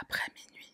Après minuit.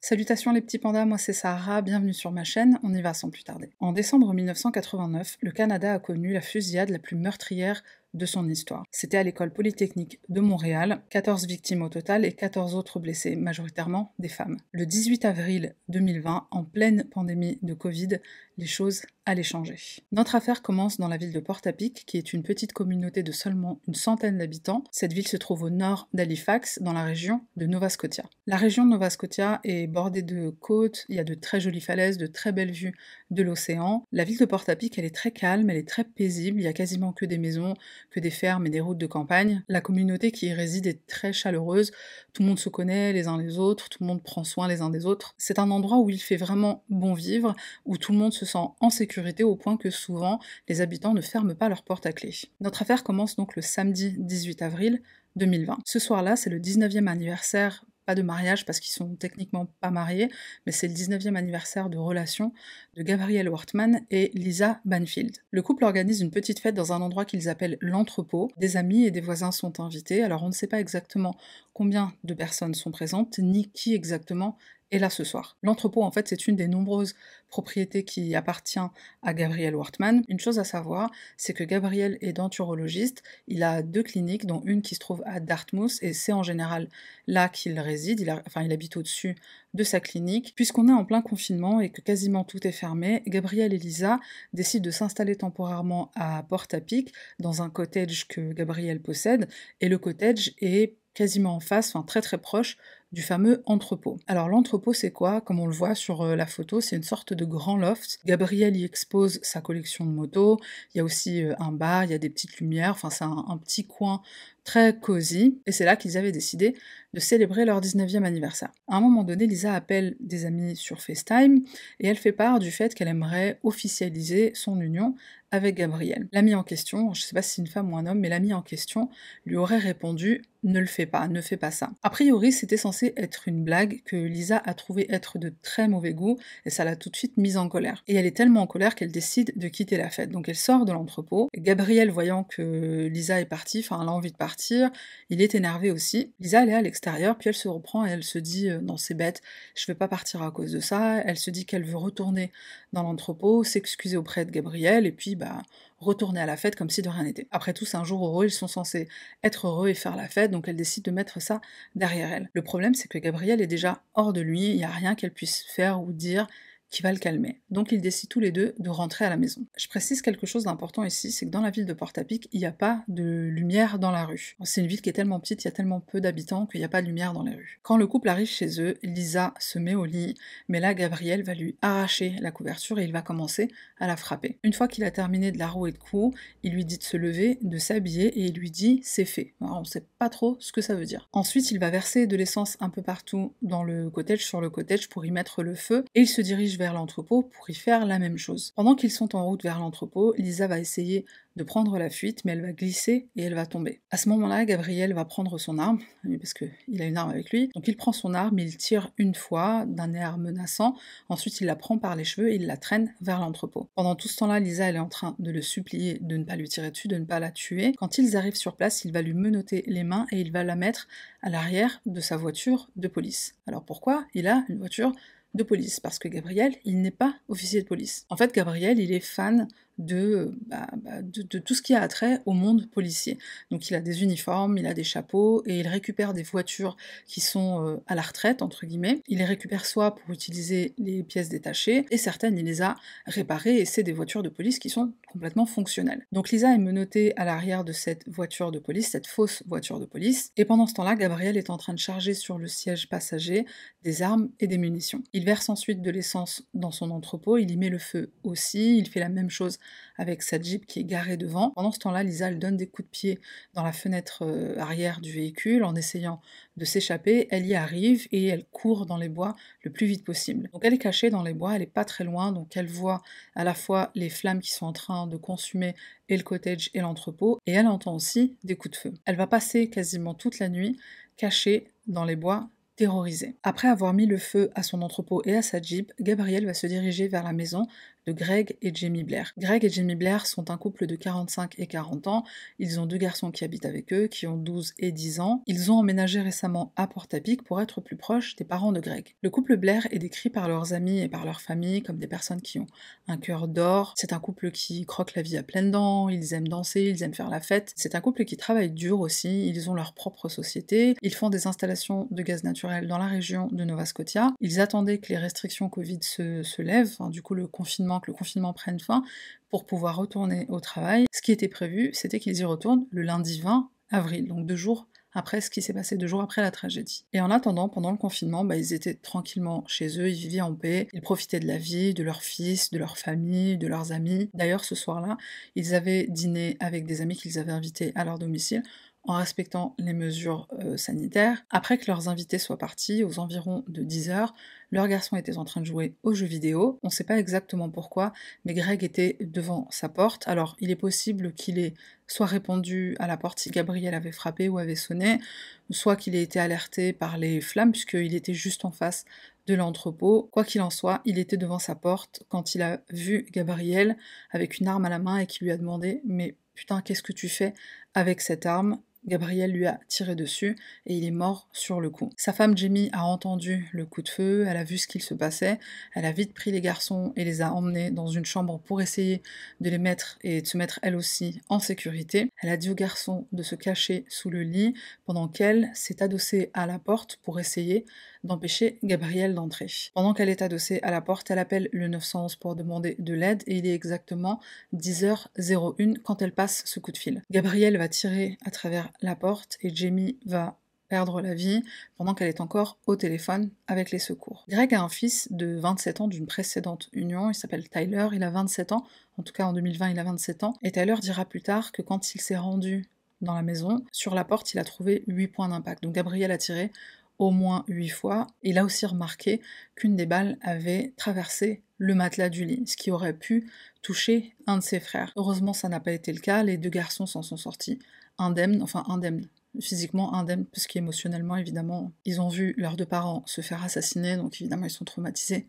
Salutations les petits pandas, moi c'est Sarah, bienvenue sur ma chaîne, on y va sans plus tarder. En décembre 1989, le Canada a connu la fusillade la plus meurtrière de son histoire. C'était à l'école polytechnique de Montréal, 14 victimes au total et 14 autres blessés, majoritairement des femmes. Le 18 avril 2020, en pleine pandémie de Covid, les choses allaient changer. Notre affaire commence dans la ville de Portapique, qui est une petite communauté de seulement une centaine d'habitants. Cette ville se trouve au nord d'Halifax, dans la région de Nova Scotia. La région de Nova Scotia est bordée de côtes, il y a de très jolies falaises, de très belles vues de l'océan. La ville de Portapique, elle est très calme, elle est très paisible, il y a quasiment que des maisons, que des fermes et des routes de campagne. La communauté qui y réside est très chaleureuse, tout le monde se connaît les uns les autres, tout le monde prend soin les uns des autres. C'est un endroit où il fait vraiment bon vivre, où tout le monde se sent en sécurité au point que souvent les habitants ne ferment pas leurs portes à clé. Notre affaire commence donc le samedi 18 avril 2020. Ce soir-là, c'est le 19e anniversaire pas de mariage parce qu'ils sont techniquement pas mariés, mais c'est le 19e anniversaire de relation de Gabriel Wortman et Lisa Banfield. Le couple organise une petite fête dans un endroit qu'ils appellent l'entrepôt. Des amis et des voisins sont invités, alors on ne sait pas exactement combien de personnes sont présentes, ni qui exactement est là ce soir. L'entrepôt, en fait, c'est une des nombreuses propriétés qui appartient à Gabriel Wortman. Une chose à savoir, c'est que Gabriel est denturologiste. Il a deux cliniques, dont une qui se trouve à Dartmouth, et c'est en général là qu'il réside. Il, enfin, il habite au-dessus de sa clinique. Puisqu'on est en plein confinement et que quasiment tout est fermé, Gabriel et Lisa décident de s'installer temporairement à Port-à-Pic, dans un cottage que Gabriel possède, et le cottage est quasiment en face, enfin très très proche du fameux entrepôt. Alors l'entrepôt c'est quoi? Comme on le voit sur euh, la photo, c'est une sorte de grand loft. Gabriel y expose sa collection de motos, il y a aussi euh, un bar, il y a des petites lumières, enfin c'est un, petit coin très cosy, et c'est là qu'ils avaient décidé de célébrer leur 19e anniversaire. À un moment donné, Lisa appelle des amis sur FaceTime, et elle fait part du fait qu'elle aimerait officialiser son union avec Gabriel. L'ami en question, je sais pas si c'est une femme ou un homme, mais l'ami en question lui aurait répondu ne le fais pas, ne fais pas ça. A priori, c'était censé être une blague que Lisa a trouvé être de très mauvais goût et ça l'a tout de suite mise en colère. Et elle est tellement en colère qu'elle décide de quitter la fête. Donc elle sort de l'entrepôt. Gabriel, voyant que Lisa est partie, enfin elle a envie de partir, il est énervé aussi. Lisa, elle est à l'extérieur, puis elle se reprend et elle se dit euh, non, c'est bête, je vais pas partir à cause de ça. Elle se dit qu'elle veut retourner dans l'entrepôt, s'excuser auprès de Gabriel et puis bah retourner à la fête comme si de rien n'était. Après tout, c'est un jour heureux, ils sont censés être heureux et faire la fête, donc elle décide de mettre ça derrière elle. Le problème, c'est que Gabrielle est déjà hors de lui, il n'y a rien qu'elle puisse faire ou dire qui va le calmer. Donc ils décident tous les deux de rentrer à la maison. Je précise quelque chose d'important ici, c'est que dans la ville de Port-à-Pic, il n'y a pas de lumière dans la rue. C'est une ville qui est tellement petite, il y a tellement peu d'habitants qu'il n'y a pas de lumière dans les rues. Quand le couple arrive chez eux, Lisa se met au lit, mais là Gabriel va lui arracher la couverture et il va commencer à la frapper. Une fois qu'il a terminé de la rouer de coups, il lui dit de se lever, de s'habiller et il lui dit c'est fait. On sait pas trop ce que ça veut dire. Ensuite, il va verser de l'essence un peu partout dans le cottage, sur le cottage pour y mettre le feu et il se dirige l'entrepôt pour y faire la même chose. Pendant qu'ils sont en route vers l'entrepôt, Lisa va essayer de prendre la fuite, mais elle va glisser et elle va tomber. À ce moment-là, Gabriel va prendre son arme, parce qu'il a une arme avec lui. Donc il prend son arme, il tire une fois d'un air menaçant, ensuite il la prend par les cheveux et il la traîne vers l'entrepôt. Pendant tout ce temps-là, Lisa, est en train de le supplier de ne pas lui tirer dessus, de ne pas la tuer. Quand ils arrivent sur place, il va lui menotter les mains et il va la mettre à l'arrière de sa voiture de police. Alors pourquoi? Il a une voiture de police, parce que Gabriel, il n'est pas officier de police. En fait, Gabriel, il est fan bah, bah, de, tout ce qui a trait au monde policier. Donc il a des uniformes, il a des chapeaux, et il récupère des voitures qui sont euh, à la retraite, entre guillemets. Il les récupère soit pour utiliser les pièces détachées, et certaines, il les a réparées, et c'est des voitures de police qui sont complètement fonctionnelles. Donc Lisa est menottée à l'arrière de cette voiture de police, cette fausse voiture de police, et pendant ce temps-là, Gabriel est en train de charger sur le siège passager des armes et des munitions. Il verse ensuite de l'essence dans son entrepôt, il y met le feu aussi, il fait la même chose avec sa Jeep qui est garée devant. Pendant ce temps-là, Lisa elle donne des coups de pied dans la fenêtre euh, arrière du véhicule en essayant de s'échapper. Elle y arrive et elle court dans les bois le plus vite possible. Donc elle est cachée dans les bois, elle est pas très loin, donc elle voit à la fois les flammes qui sont en train de consumer et le cottage et l'entrepôt, et elle entend aussi des coups de feu. Elle va passer quasiment toute la nuit cachée dans les bois terrorisée. Après avoir mis le feu à son entrepôt et à sa Jeep, Gabrielle va se diriger vers la maison de Greg et Jamie Blair. Greg et Jamie Blair sont un couple de 45 et 40 ans. Ils ont deux garçons qui habitent avec eux, qui ont 12 et 10 ans. Ils ont emménagé récemment à Port-à-Pic pour être plus proches des parents de Greg. Le couple Blair est décrit par leurs amis et par leur famille comme des personnes qui ont un cœur d'or. C'est un couple qui croque la vie à pleines dents, ils aiment danser, ils aiment faire la fête. C'est un couple qui travaille dur aussi, ils ont leur propre société, ils font des installations de gaz naturel dans la région de Nova Scotia. Ils attendaient que les restrictions Covid se, se lèvent, du coup le confinement, que le confinement prenne fin, pour pouvoir retourner au travail. Ce qui était prévu, c'était qu'ils y retournent le lundi 20 avril, donc deux jours après ce qui s'est passé deux jours après la tragédie. Et en attendant, pendant le confinement, bah, ils étaient tranquillement chez eux, ils vivaient en paix, ils profitaient de la vie, de leur fils, de leur famille, de leurs amis. D'ailleurs, ce soir-là, ils avaient dîné avec des amis qu'ils avaient invités à leur domicile en respectant les mesures euh, sanitaires. Après que leurs invités soient partis, aux environs de 10 heures, leur garçon était en train de jouer aux jeux vidéo. On ne sait pas exactement pourquoi, mais Greg était devant sa porte. Alors, il est possible qu'il ait soit répondu à la porte si Gabriel avait frappé ou avait sonné, soit qu'il ait été alerté par les flammes, puisqu'il était juste en face de l'entrepôt. Quoi qu'il en soit, il était devant sa porte quand il a vu Gabriel avec une arme à la main et qui lui a demandé Mais putain, qu'est-ce que tu fais avec cette arme? Gabriel lui a tiré dessus et il est mort sur le coup. Sa femme Jamie a entendu le coup de feu, elle a vu ce qu'il se passait, elle a vite pris les garçons et les a emmenés dans une chambre pour essayer de les mettre et de se mettre elle aussi en sécurité. Elle a dit aux garçons de se cacher sous le lit pendant qu'elle s'est adossée à la porte pour essayer d'empêcher Gabriel d'entrer. Pendant qu'elle est adossée à la porte, elle appelle le 911 pour demander de l'aide et il est exactement 10h01 quand elle passe ce coup de fil. Gabriel va tirer à travers la porte et Jamie va perdre la vie pendant qu'elle est encore au téléphone avec les secours. Greg a un fils de 27 ans d'une précédente union, il s'appelle Tyler, il a 27 ans, en tout cas en 2020 il a 27 ans, et Tyler dira plus tard que quand il s'est rendu dans la maison, sur la porte il a trouvé 8 points d'impact. Donc Gabriel a tiré au moins huit fois. Il a aussi remarqué qu'une des balles avait traversé le matelas du lit, ce qui aurait pu toucher un de ses frères. Heureusement, ça n'a pas été le cas, les deux garçons s'en sont sortis indemnes, enfin indemnes, physiquement indemnes, parce qu'émotionnellement, évidemment, ils ont vu leurs deux parents se faire assassiner, donc évidemment, ils sont traumatisés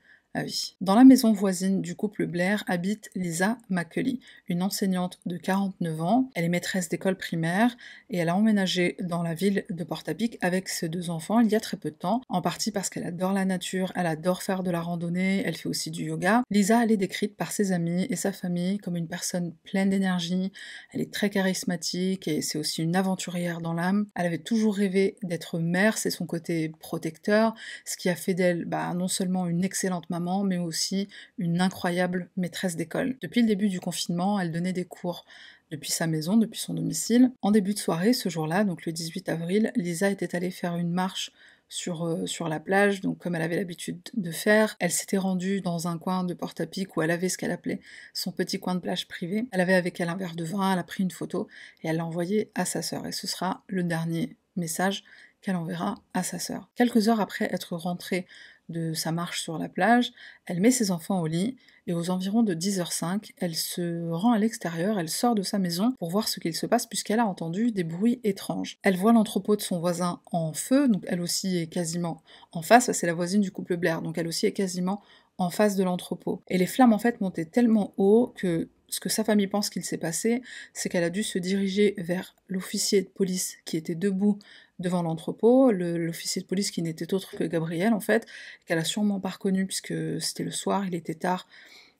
dans la maison voisine du couple Blair habite Lisa McCulley, une enseignante de 49 ans. Elle est maîtresse d'école primaire et elle a emménagé dans la ville de Port-à-Pic avec ses deux enfants il y a très peu de temps, en partie parce qu'elle adore la nature, elle adore faire de la randonnée, elle fait aussi du yoga. Lisa, elle est décrite par ses amis et sa famille comme une personne pleine d'énergie, elle est très charismatique et c'est aussi une aventurière dans l'âme. Elle avait toujours rêvé d'être mère, c'est son côté protecteur, ce qui a fait d'elle bah, non seulement une excellente maman, mais aussi une incroyable maîtresse d'école. Depuis le début du confinement, elle donnait des cours depuis sa maison, depuis son domicile. En début de soirée, ce jour-là, donc le 18 avril, Lisa était allée faire une marche sur, euh, sur la plage, donc comme elle avait l'habitude de faire. Elle s'était rendue dans un coin de Porte-à-Pic où elle avait ce qu'elle appelait son petit coin de plage privé. Elle avait avec elle un verre de vin, elle a pris une photo et elle l'a envoyé à sa sœur. Et ce sera le dernier message qu'elle enverra à sa sœur. Quelques heures après être rentrée de sa marche sur la plage, elle met ses enfants au lit et aux environs de 10h05, elle se rend à l'extérieur, elle sort de sa maison pour voir ce qu'il se passe puisqu'elle a entendu des bruits étranges. Elle voit l'entrepôt de son voisin en feu, donc elle aussi est quasiment en face, c'est la voisine du couple Blair, donc elle aussi est quasiment en face de l'entrepôt. Et les flammes en fait montaient tellement haut que ce que sa famille pense qu'il s'est passé, c'est qu'elle a dû se diriger vers l'officier de police qui était debout devant l'entrepôt, l'officier de police qui n'était autre que Gabriel en fait, qu'elle a sûrement pas reconnu puisque c'était le soir, il était tard,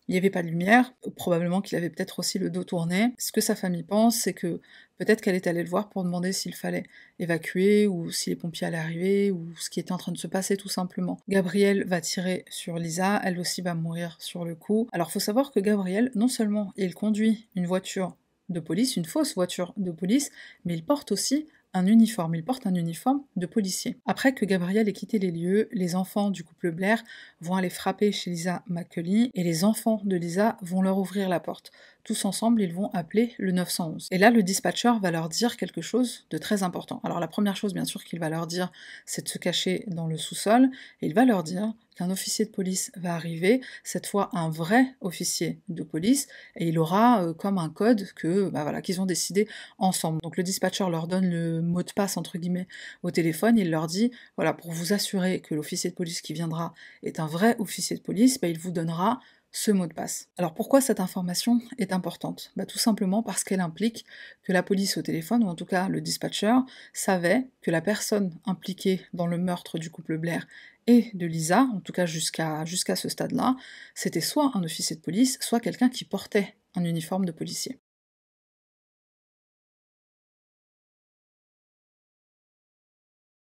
il n'y avait pas de lumière, probablement qu'il avait peut-être aussi le dos tourné. Ce que sa famille pense, c'est que peut-être qu'elle est allée le voir pour demander s'il fallait évacuer ou si les pompiers allaient arriver ou ce qui était en train de se passer tout simplement. Gabriel va tirer sur Lisa, elle aussi va mourir sur le coup. Alors faut savoir que Gabriel, non seulement il conduit une voiture de police, une fausse voiture de police, mais il porte aussi un uniforme, il porte un uniforme de policier. Après que Gabriel ait quitté les lieux, les enfants du couple Blair vont aller frapper chez Lisa McCulley et les enfants de Lisa vont leur ouvrir la porte. Tous ensemble, ils vont appeler le 911. Et là, le dispatcher va leur dire quelque chose de très important. Alors la première chose, bien sûr, qu'il va leur dire, c'est de se cacher dans le sous-sol, et il va leur dire qu'un officier de police va arriver, cette fois un vrai officier de police, et il aura euh, comme un code que bah qu'ils ont décidé ensemble. Donc le dispatcher leur donne le mot de passe entre guillemets au téléphone, il leur dit voilà pour vous assurer que l'officier de police qui viendra est un vrai officier de police, bah, il vous donnera ce mot de passe. Alors pourquoi cette information est importante? Bah, Tout simplement parce qu'elle implique que la police au téléphone, ou en tout cas le dispatcher, savait que la personne impliquée dans le meurtre du couple Blair et de Lisa, en tout cas jusqu'à ce stade-là, c'était soit un officier de police, soit quelqu'un qui portait un uniforme de policier.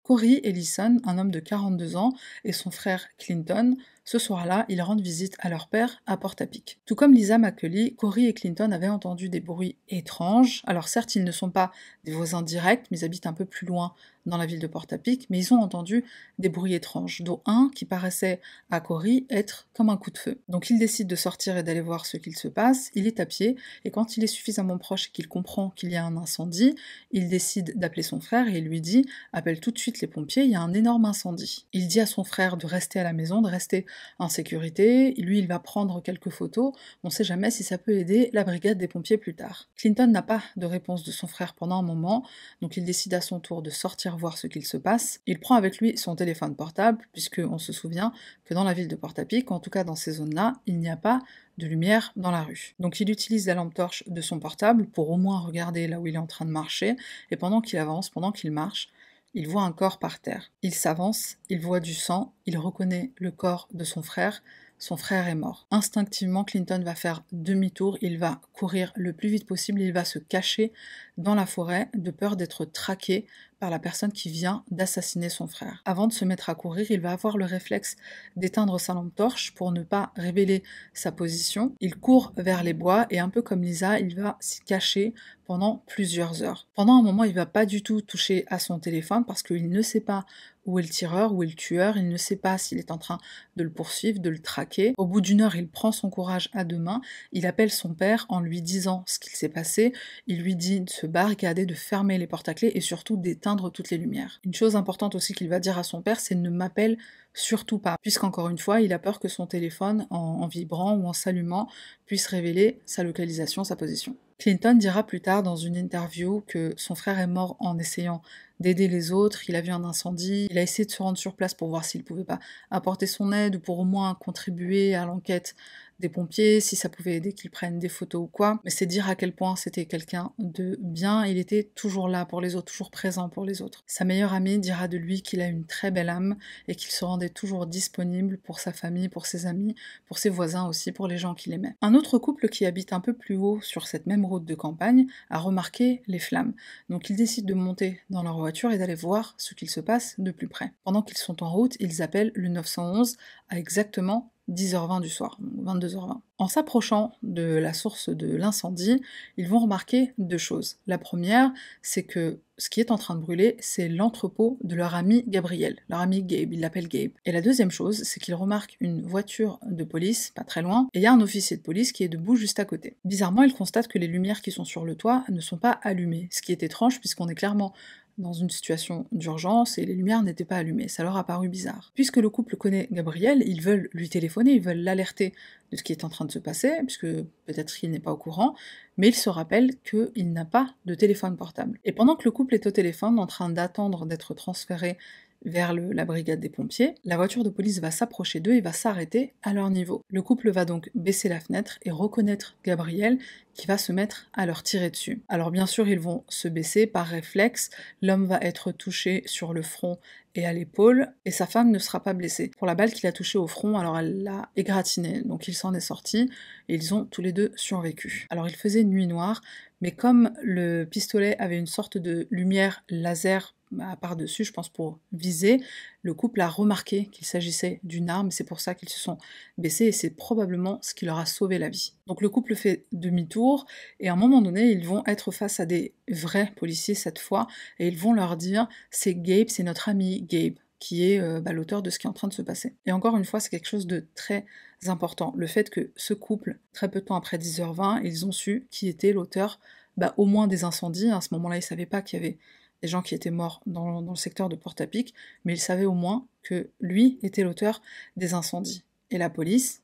Corey Ellison, un homme de 42 ans, et son frère Clinton ce soir-là, ils rendent visite à leur père à Portapique. Tout comme Lisa McCulley, Corey et Clinton avaient entendu des bruits étranges. Alors certes, ils ne sont pas des voisins directs, mais ils habitent un peu plus loin dans la ville de Portapique, mais ils ont entendu des bruits étranges, dont un qui paraissait à Corey être comme un coup de feu. Donc il décide de sortir et d'aller voir ce qu'il se passe, il est à pied, et quand il est suffisamment proche et qu'il comprend qu'il y a un incendie, il décide d'appeler son frère et il lui dit « appelle tout de suite les pompiers, il y a un énorme incendie ». Il dit à son frère de rester à la maison, de rester en sécurité. Lui, il va prendre quelques photos. On ne sait jamais si ça peut aider la brigade des pompiers plus tard. Clinton n'a pas de réponse de son frère pendant un moment, donc il décide à son tour de sortir voir ce qu'il se passe. Il prend avec lui son téléphone portable, puisqu'on se souvient que dans la ville de Port-à-Pic, en tout cas dans ces zones-là, il n'y a pas de lumière dans la rue. Donc il utilise la lampe torche de son portable pour au moins regarder là où il est en train de marcher, et pendant qu'il avance, pendant qu'il marche, il voit un corps par terre. Il s'avance, il voit du sang, il reconnaît le corps de son frère, son frère est mort. Instinctivement, Clinton va faire demi-tour, il va courir le plus vite possible, il va se cacher dans la forêt de peur d'être traqué par la personne qui vient d'assassiner son frère. Avant de se mettre à courir, il va avoir le réflexe d'éteindre sa lampe torche pour ne pas révéler sa position. Il court vers les bois et un peu comme Lisa, il va s'y cacher pendant plusieurs heures. Pendant un moment, il va pas du tout toucher à son téléphone parce qu'il ne sait pas où est le tireur, où est le tueur, il ne sait pas s'il est en train de le poursuivre, de le traquer. Au bout d'une heure, il prend son courage à deux mains, il appelle son père en lui disant ce qu'il s'est passé, il lui dit de se barricader, de fermer les portes à clés et surtout d'éteindre toutes les lumières. Une chose importante aussi qu'il va dire à son père, c'est ne m'appelle surtout pas, puisqu'encore une fois, il a peur que son téléphone, en vibrant ou en s'allumant, puisse révéler sa localisation, sa position. Clinton dira plus tard dans une interview que son frère est mort en essayant d'aider les autres, il a vu un incendie, il a essayé de se rendre sur place pour voir s'il pouvait pas apporter son aide ou pour au moins contribuer à l'enquête des pompiers, si ça pouvait aider qu'ils prennent des photos ou quoi. Mais c'est dire à quel point c'était quelqu'un de bien, il était toujours là pour les autres, toujours présent pour les autres. Sa meilleure amie dira de lui qu'il a une très belle âme et qu'il se rendait toujours disponible pour sa famille, pour ses amis, pour ses voisins aussi, pour les gens qu'il aimait. Un autre couple qui habite un peu plus haut sur cette même route de campagne a remarqué les flammes. Donc ils décident de monter dans leur voiture et d'aller voir ce qu'il se passe de plus près. Pendant qu'ils sont en route, ils appellent le 911 à exactement 10h20 du soir, 22h20. En s'approchant de la source de l'incendie, ils vont remarquer deux choses. La première, c'est que ce qui est en train de brûler, c'est l'entrepôt de leur ami Gabriel, leur ami Gabe, ils l'appellent Gabe. Et la deuxième chose, c'est qu'ils remarquent une voiture de police, pas très loin, et il y a un officier de police qui est debout juste à côté. Bizarrement, ils constatent que les lumières qui sont sur le toit ne sont pas allumées, ce qui est étrange puisqu'on est clairement dans une situation d'urgence et les lumières n'étaient pas allumées. Ça leur a paru bizarre. Puisque le couple connaît Gabriel, ils veulent lui téléphoner, ils veulent l'alerter de ce qui est en train de se passer, puisque peut-être qu'il n'est pas au courant, mais il se rappelle qu'il n'a pas de téléphone portable. Et pendant que le couple est au téléphone, en train d'attendre d'être transféré vers la brigade des pompiers, la voiture de police va s'approcher d'eux et va s'arrêter à leur niveau. Le couple va donc baisser la fenêtre et reconnaître Gabriel qui va se mettre à leur tirer dessus. Alors bien sûr, ils vont se baisser par réflexe, l'homme va être touché sur le front et à l'épaule, et sa femme ne sera pas blessée. Pour la balle qu'il a touchée au front, alors elle l'a égratigné, donc il s'en est sorti, ils ont tous les deux survécu. Alors il faisait nuit noire, mais comme le pistolet avait une sorte de lumière laser bah, par-dessus, je pense pour viser, le couple a remarqué qu'il s'agissait d'une arme, c'est pour ça qu'ils se sont baissés, et c'est probablement ce qui leur a sauvé la vie. Donc le couple fait demi-tour, et à un moment donné, ils vont être face à des vrais policiers cette fois, et ils vont leur dire c'est Gabe, c'est notre ami Gabe qui est euh, bah, l'auteur de ce qui est en train de se passer. Et encore une fois, c'est quelque chose de très important. Le fait que ce couple, très peu de temps après 10h20, ils ont su qui était l'auteur bah, au moins des incendies. À ce moment-là, ils ne savaient pas qu'il y avait des gens qui étaient morts dans, le secteur de Port-à-Pic, mais ils savaient au moins que lui était l'auteur des incendies. Et la police,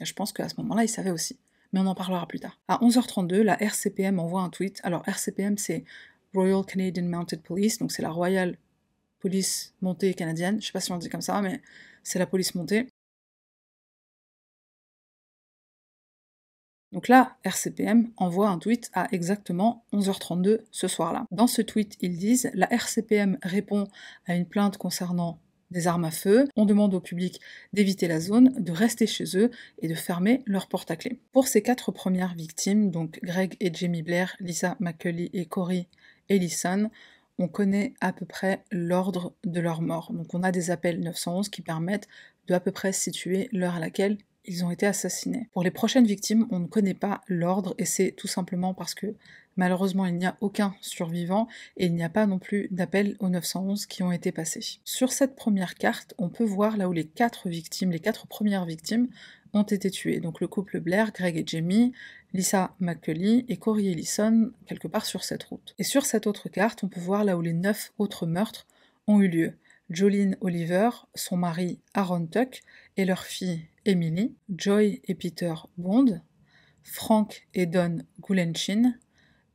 je pense qu'à ce moment-là, ils savaient aussi. Mais on en parlera plus tard. À 11h32, la RCPM envoie un tweet. Alors, RCPM, c'est Royal Canadian Mounted Police, donc c'est la Royal Police montée canadienne. Je sais pas si on dit comme ça, mais c'est la police montée. Donc là, RCPM envoie un tweet à exactement 11h32 ce soir-là. Dans ce tweet, ils disent La RCPM répond à une plainte concernant des armes à feu, on demande au public d'éviter la zone, de rester chez eux et de fermer leurs portes à clé. Pour ces quatre premières victimes, donc Greg et Jamie Blair, Lisa McCulley et Corey Ellison, on connaît à peu près l'ordre de leur mort. Donc on a des appels 911 qui permettent de à peu près situer l'heure à laquelle ils ont été assassinés. Pour les prochaines victimes, on ne connaît pas l'ordre et c'est tout simplement parce que malheureusement il n'y a aucun survivant et il n'y a pas non plus d'appels au 911 qui ont été passés. Sur cette première carte, on peut voir là où les quatre victimes, les quatre premières victimes ont été tuées. Donc le couple Blair, Greg et Jamie, Lisa McCulley et Corey Ellison, quelque part sur cette route. Et sur cette autre carte, on peut voir là où les neuf autres meurtres ont eu lieu. Jolene Oliver, son mari Aaron Tuck et leur fille Emily, Joy et Peter Bond, Frank et Don Gulenchin,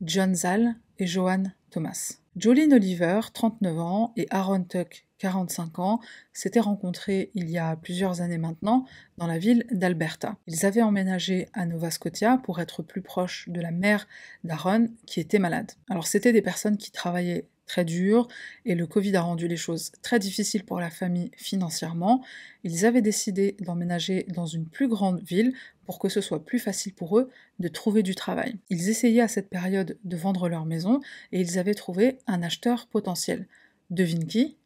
John Zal et Johan Thomas. Jolene Oliver, 39 ans, et Aaron Tuck, 45 ans, s'étaient rencontrés il y a plusieurs années maintenant dans la ville d'Alberta. Ils avaient emménagé à Nova Scotia pour être plus proches de la mère d'Aaron qui était malade. Alors c'était des personnes qui travaillaient très dur et le Covid a rendu les choses très difficiles pour la famille financièrement. Ils avaient décidé d'emménager dans une plus grande ville pour que ce soit plus facile pour eux de trouver du travail. Ils essayaient à cette période de vendre leur maison et ils avaient trouvé un acheteur potentiel. Devine qui?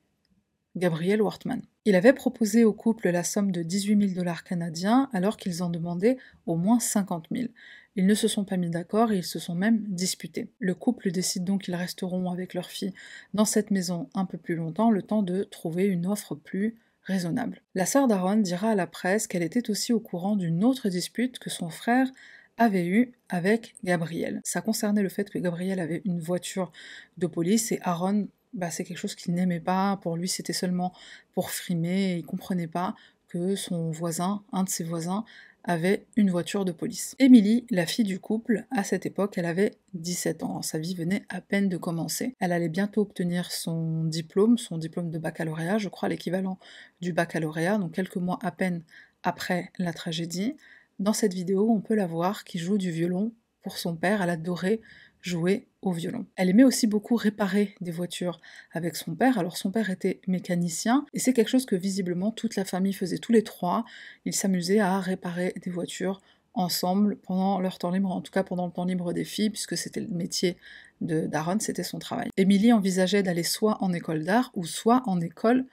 Gabriel Wortman. Il avait proposé au couple la somme de 18 000 dollars canadiens alors qu'ils en demandaient au moins 50 000. Ils ne se sont pas mis d'accord et ils se sont même disputés. Le couple décide donc qu'ils resteront avec leur fille dans cette maison un peu plus longtemps, le temps de trouver une offre plus raisonnable. La sœur d'Aaron dira à la presse qu'elle était aussi au courant d'une autre dispute que son frère avait eue avec Gabriel. Ça concernait le fait que Gabriel avait une voiture de police et Aaron, bah, c'est quelque chose qu'il n'aimait pas. Pour lui, c'était seulement pour frimer. Et il comprenait pas que son voisin, un de ses voisins, avait une voiture de police. Émilie, la fille du couple, à cette époque, elle avait 17 ans. Sa vie venait à peine de commencer. Elle allait bientôt obtenir son diplôme, son diplôme de baccalauréat, je crois l'équivalent du baccalauréat, donc quelques mois à peine après la tragédie. Dans cette vidéo, on peut la voir qui joue du violon pour son père. Elle adorait jouer au violon. Elle aimait aussi beaucoup réparer des voitures avec son père. Alors son père était mécanicien et c'est quelque chose que visiblement toute la famille faisait tous les trois. Ils s'amusaient à réparer des voitures ensemble pendant leur temps libre, en tout cas pendant le temps libre des filles, puisque c'était le métier de d'Aaron, c'était son travail. Émilie envisageait d'aller soit en école d'art ou soit en école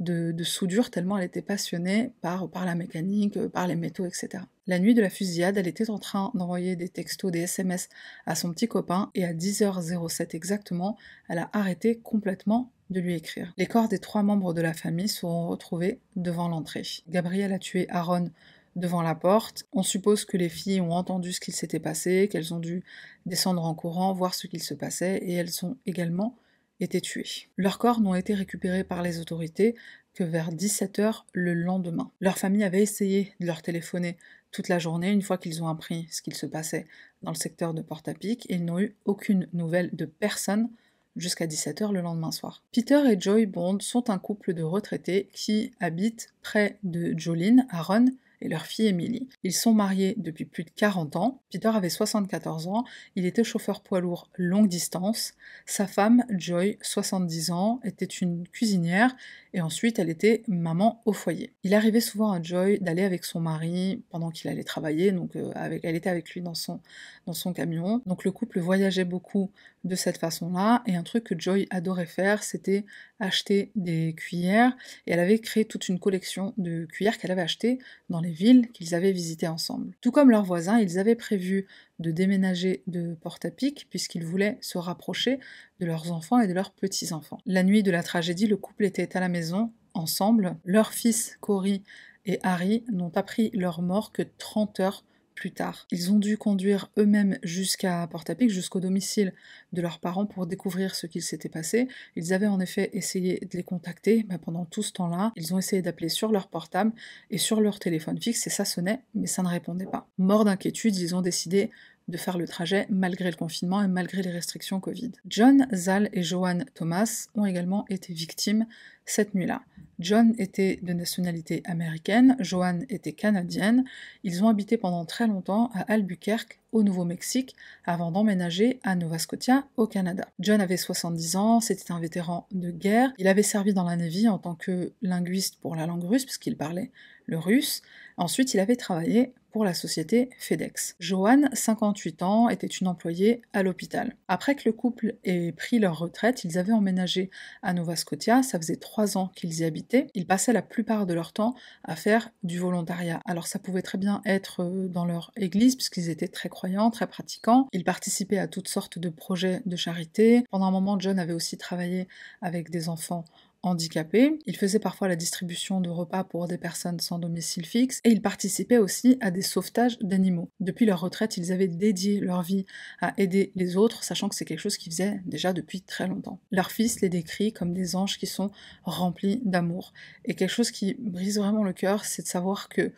de, soudure tellement elle était passionnée par, la mécanique, par les métaux, etc. La nuit de la fusillade, elle était en train d'envoyer des textos, des SMS à son petit copain et à 10h07 exactement, elle a arrêté complètement de lui écrire. Les corps des trois membres de la famille seront retrouvés devant l'entrée. Gabrielle a tué Aaron devant la porte. On suppose que les filles ont entendu ce qu'il s'était passé, qu'elles ont dû descendre en courant, voir ce qu'il se passait, et elles ont également étaient tués. Leurs corps n'ont été récupérés par les autorités que vers 17h le lendemain. Leur famille avait essayé de leur téléphoner toute la journée une fois qu'ils ont appris ce qu'il se passait dans le secteur de Port-à-Pic et ils n'ont eu aucune nouvelle de personne jusqu'à 17h le lendemain soir. Peter et Joy Bond sont un couple de retraités qui habitent près de Jolene, Aaron et leur fille Emily. Ils sont mariés depuis plus de 40 ans. Peter avait 74 ans, il était chauffeur poids lourd longue distance. Sa femme, Joy, 70 ans, était une cuisinière et ensuite elle était maman au foyer. Il arrivait souvent à Joy d'aller avec son mari pendant qu'il allait travailler, donc euh, elle était avec lui dans son, dans son camion. Donc le couple voyageait beaucoup de cette façon-là et un truc que Joy adorait faire, c'était acheter des cuillères et elle avait créé toute une collection de cuillères qu'elle avait achetées dans les villes qu'ils avaient visitées ensemble. Tout comme leurs voisins, ils avaient prévu de déménager de Porte-à-Pic puisqu'ils voulaient se rapprocher de leurs enfants et de leurs petits-enfants. La nuit de la tragédie, le couple était à la maison ensemble. Leurs fils, Cory et Harry, n'ont appris leur mort que 30 heures plus tard. Ils ont dû conduire eux-mêmes jusqu'à Porte-à-Pic, jusqu'au domicile de leurs parents pour découvrir ce qu'il s'était passé. Ils avaient en effet essayé de les contacter mais pendant tout ce temps-là. Ils ont essayé d'appeler sur leur portable et sur leur téléphone fixe et ça sonnait, mais ça ne répondait pas. Morts d'inquiétude, ils ont décidé de faire le trajet malgré le confinement et malgré les restrictions Covid. John, Zal et Johan Thomas ont également été victimes cette nuit-là. John était de nationalité américaine, Joanne était canadienne. Ils ont habité pendant très longtemps à Albuquerque, au Nouveau-Mexique, avant d'emménager à Nova Scotia, au Canada. John avait 70 ans, c'était un vétéran de guerre. Il avait servi dans la Navy en tant que linguiste pour la langue russe, puisqu'il parlait le russe. Ensuite, il avait travaillé pour la société FedEx. Joanne, 58 ans, était une employée à l'hôpital. Après que le couple ait pris leur retraite, ils avaient emménagé à Nova Scotia, ça faisait trois ans qu'ils y habitaient. Ils passaient la plupart de leur temps à faire du volontariat. Alors ça pouvait très bien être euh, dans leur église, puisqu'ils étaient très croyants, très pratiquants. Ils participaient à toutes sortes de projets de charité. Pendant un moment, John avait aussi travaillé avec des enfants handicapés. Il faisait parfois la distribution de repas pour des personnes sans domicile fixe et il participait aussi à des sauvetages d'animaux. Depuis leur retraite, ils avaient dédié leur vie à aider les autres, sachant que c'est quelque chose qu'ils faisaient déjà depuis très longtemps. Leur fils les décrit comme des anges qui sont remplis d'amour. Et quelque chose qui brise vraiment le cœur, c'est de savoir que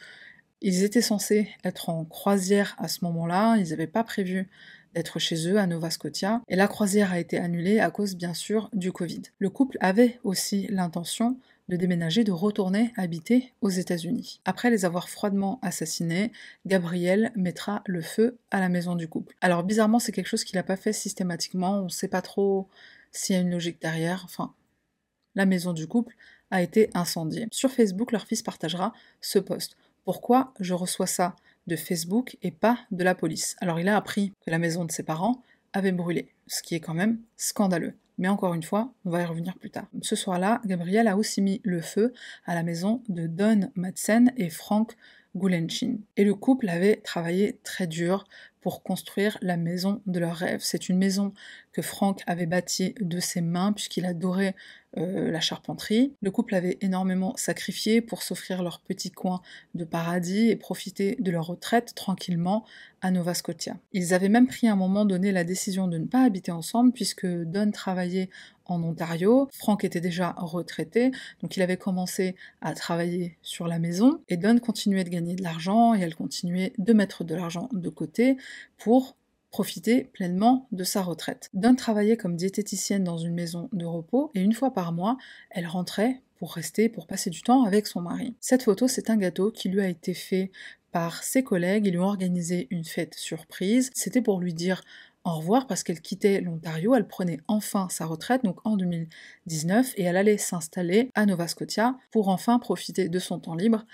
ils étaient censés être en croisière à ce moment-là, ils n'avaient pas prévu d'être chez eux à Nova Scotia, et la croisière a été annulée à cause bien sûr du Covid. Le couple avait aussi l'intention de déménager, de retourner habiter aux États-Unis. Après les avoir froidement assassinés, Gabriel mettra le feu à la maison du couple. Alors bizarrement, c'est quelque chose qu'il n'a pas fait systématiquement, on ne sait pas trop s'il y a une logique derrière, enfin, la maison du couple a été incendiée. Sur Facebook, leur fils partagera ce post. Pourquoi je reçois ça? Facebook et pas de la police. Alors il a appris que la maison de ses parents avait brûlé, ce qui est quand même scandaleux. Mais encore une fois, on va y revenir plus tard. Ce soir-là, Gabriel a aussi mis le feu à la maison de Don Madsen et Frank Goulenchin. Et le couple avait travaillé très dur pour construire la maison de leur rêve. C'est une maison que Frank avait bâtie de ses mains puisqu'il adorait euh, la charpenterie. Le couple avait énormément sacrifié pour s'offrir leur petit coin de paradis et profiter de leur retraite tranquillement à Nova Scotia. Ils avaient même pris un moment donné la décision de ne pas habiter ensemble puisque Don travaillait en Ontario, Frank était déjà retraité, donc il avait commencé à travailler sur la maison et Don continuait de gagner de l'argent et elle continuait de mettre de l'argent de côté pour profiter pleinement de sa retraite. Dunn travaillait comme diététicienne dans une maison de repos et une fois par mois, elle rentrait pour rester, pour passer du temps avec son mari. Cette photo, c'est un gâteau qui lui a été fait par ses collègues. Ils lui ont organisé une fête surprise. C'était pour lui dire au revoir parce qu'elle quittait l'Ontario, elle prenait enfin sa retraite, donc en 2019, et elle allait s'installer à Nova Scotia pour enfin profiter de son temps libre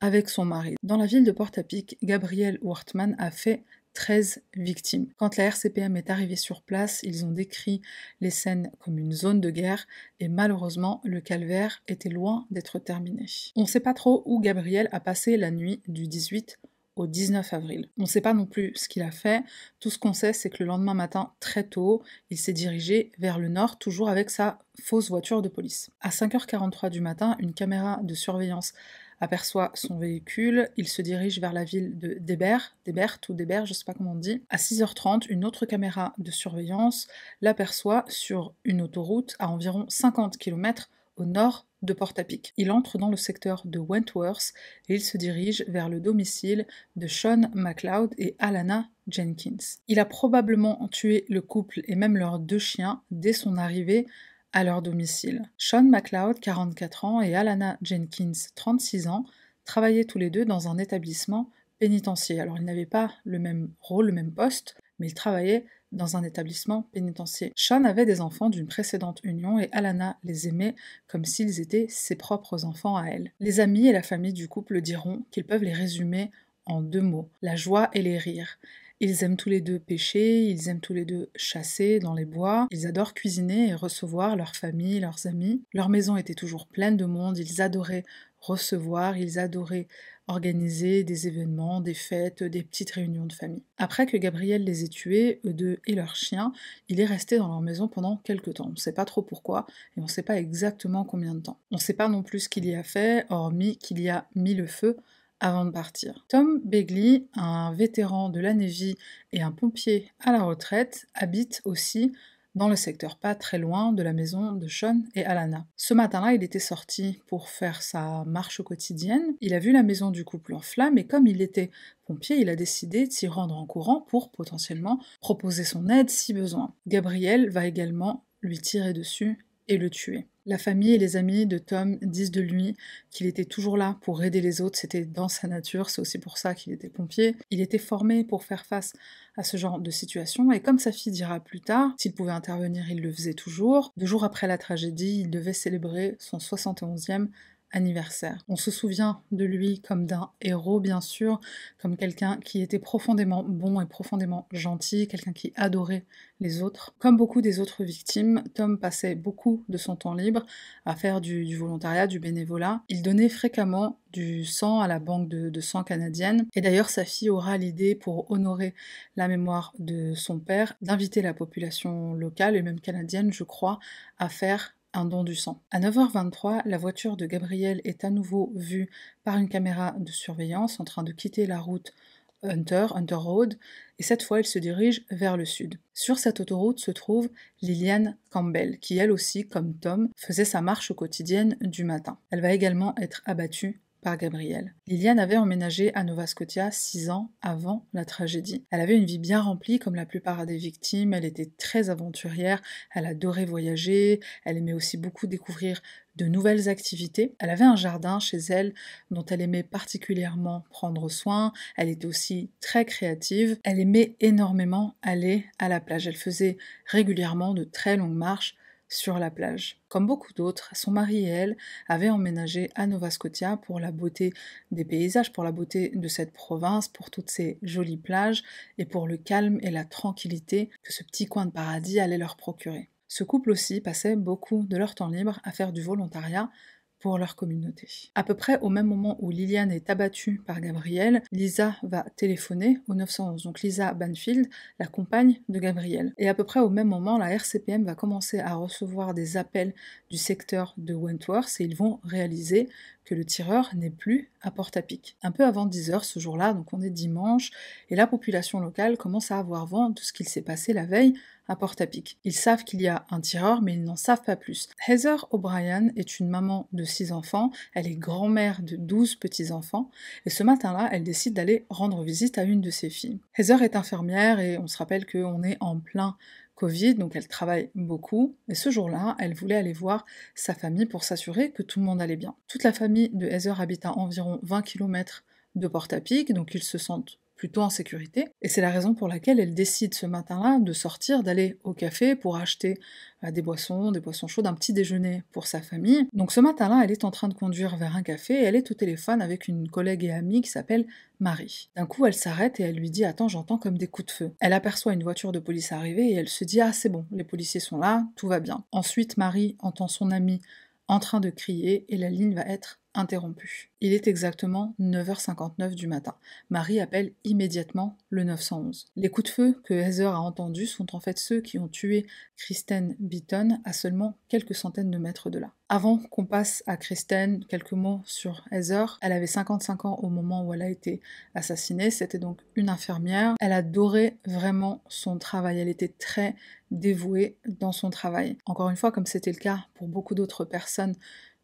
avec son mari. Dans la ville de Port-à-Pic, Gabriel Wortman a fait 13 victimes. Quand la RCPM est arrivée sur place, ils ont décrit les scènes comme une zone de guerre et malheureusement, le calvaire était loin d'être terminé. On ne sait pas trop où Gabriel a passé la nuit du 18 au 19 avril. On ne sait pas non plus ce qu'il a fait. Tout ce qu'on sait, c'est que le lendemain matin, très tôt, il s'est dirigé vers le nord, toujours avec sa fausse voiture de police. À 5h43 du matin, une caméra de surveillance aperçoit son véhicule, il se dirige vers la ville de Debert, Debert ou Debert, je sais pas comment on dit. À 6h30, une autre caméra de surveillance l'aperçoit sur une autoroute à environ 50 km au nord de Port-à-Pic. Il entre dans le secteur de Wentworth et il se dirige vers le domicile de Sean MacLeod et Alana Jenkins. Il a probablement tué le couple et même leurs deux chiens dès son arrivée à leur domicile. Sean McLeod, 44 ans, et Alana Jenkins, 36 ans, travaillaient tous les deux dans un établissement pénitentiaire. Alors ils n'avaient pas le même rôle, le même poste, mais ils travaillaient dans un établissement pénitentiaire. Sean avait des enfants d'une précédente union et Alana les aimait comme s'ils étaient ses propres enfants à elle. Les amis et la famille du couple diront qu'ils peuvent les résumer en deux mots, la joie et les rires. Ils aiment tous les deux pêcher, ils aiment tous les deux chasser dans les bois, ils adorent cuisiner et recevoir leur famille, leurs amis. Leur maison était toujours pleine de monde, ils adoraient recevoir, ils adoraient organiser des événements, des fêtes, des petites réunions de famille. Après que Gabriel les ait tués, eux deux et leurs chiens, il est resté dans leur maison pendant quelques temps. On ne sait pas trop pourquoi et on ne sait pas exactement combien de temps. On ne sait pas non plus ce qu'il y a fait, hormis qu'il y a mis le feu avant de partir. Tom Begley, un vétéran de la Navy et un pompier à la retraite, habite aussi dans le secteur pas très loin de la maison de Sean et Alana. Ce matin-là, il était sorti pour faire sa marche quotidienne. Il a vu la maison du couple en flammes et comme il était pompier, il a décidé de s'y rendre en courant pour potentiellement proposer son aide si besoin. Gabriel va également lui tirer dessus et le tuer. La famille et les amis de Tom disent de lui qu'il était toujours là pour aider les autres, c'était dans sa nature, c'est aussi pour ça qu'il était pompier. Il était formé pour faire face à ce genre de situation, et comme sa fille dira plus tard, s'il pouvait intervenir, il le faisait toujours. Deux jours après la tragédie, il devait célébrer son 71e anniversaire. On se souvient de lui comme d'un héros, bien sûr, comme quelqu'un qui était profondément bon et profondément gentil, quelqu'un qui adorait les autres. Comme beaucoup des autres victimes, Tom passait beaucoup de son temps libre à faire du, volontariat, du bénévolat. Il donnait fréquemment du sang à la banque de, de sang canadienne. Et d'ailleurs, sa fille aura l'idée, pour honorer la mémoire de son père, d'inviter la population locale et même canadienne, je crois, à faire don du sang. À 9h23, la voiture de Gabriel est à nouveau vue par une caméra de surveillance en train de quitter la route Hunter, Hunter Road, et cette fois elle se dirige vers le sud. Sur cette autoroute se trouve Liliane Campbell, qui elle aussi, comme Tom, faisait sa marche quotidienne du matin. Elle va également être abattue Gabriel. Liliane avait emménagé à Nova Scotia six ans avant la tragédie. Elle avait une vie bien remplie comme la plupart des victimes, elle était très aventurière, elle adorait voyager, elle aimait aussi beaucoup découvrir de nouvelles activités. Elle avait un jardin chez elle dont elle aimait particulièrement prendre soin. Elle était aussi très créative. Elle aimait énormément aller à la plage. Elle faisait régulièrement de très longues marches sur la plage. Comme beaucoup d'autres, son mari et elle avaient emménagé à Nova Scotia pour la beauté des paysages, pour la beauté de cette province, pour toutes ces jolies plages et pour le calme et la tranquillité que ce petit coin de paradis allait leur procurer. Ce couple aussi passait beaucoup de leur temps libre à faire du volontariat pour leur communauté. À peu près au même moment où Liliane est abattue par Gabriel, Lisa va téléphoner au 911. Donc Lisa Banfield, la compagne de Gabriel. Et à peu près au même moment, la RCPM va commencer à recevoir des appels du secteur de Wentworth et ils vont réaliser que le tireur n'est plus à Port-à-Pic. Un peu avant 10h ce jour-là, donc on est dimanche, et la population locale commence à avoir vent de ce qu'il s'est passé la veille à Port-à-Pic. Ils savent qu'il y a un tireur, mais ils n'en savent pas plus. Heather O'Brien est une maman de 6 enfants, elle est grand-mère de 12 petits-enfants, et ce matin-là, elle décide d'aller rendre visite à une de ses filles. Heather est infirmière, et on se rappelle qu'on est en plein Covid, donc elle travaille beaucoup, et ce jour-là, elle voulait aller voir sa famille pour s'assurer que tout le monde allait bien. Toute la famille de Heather habite à environ 20 km de Port-à-Pic, donc ils se sentent plutôt en sécurité. Et c'est la raison pour laquelle elle décide ce matin-là de sortir, d'aller au café pour acheter euh, des boissons, des boissons chaudes, un petit déjeuner pour sa famille. Donc ce matin-là, elle est en train de conduire vers un café et elle est au téléphone avec une collègue et amie qui s'appelle Marie. D'un coup, elle s'arrête et elle lui dit Attends, j'entends comme des coups de feu. Elle aperçoit une voiture de police arriver et elle se dit Ah, c'est bon, les policiers sont là, tout va bien. Ensuite, Marie entend son amie en train de crier et la ligne va être Il est exactement 9h59 du matin. Marie appelle immédiatement le 911. Les coups de feu que Heather a entendus sont en fait ceux qui ont tué Kristen Beaton à seulement quelques centaines de mètres de là. Avant qu'on passe à Kristen, quelques mots sur Heather. Elle avait 55 ans au moment où elle a été assassinée. C'était donc une infirmière. Elle adorait vraiment son travail. Elle était très dévouée dans son travail. Encore une fois, comme c'était le cas pour beaucoup d'autres personnes